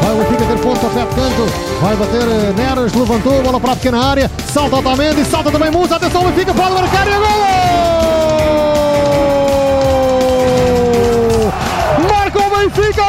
Vai o Benfica ter ponto a canto. Vai bater eh, Neres, levantou bola para a pequena área. Salta Otamendi, salta também Musa. Atenção, o Benfica pode marcar e é gol! Marca o Benfica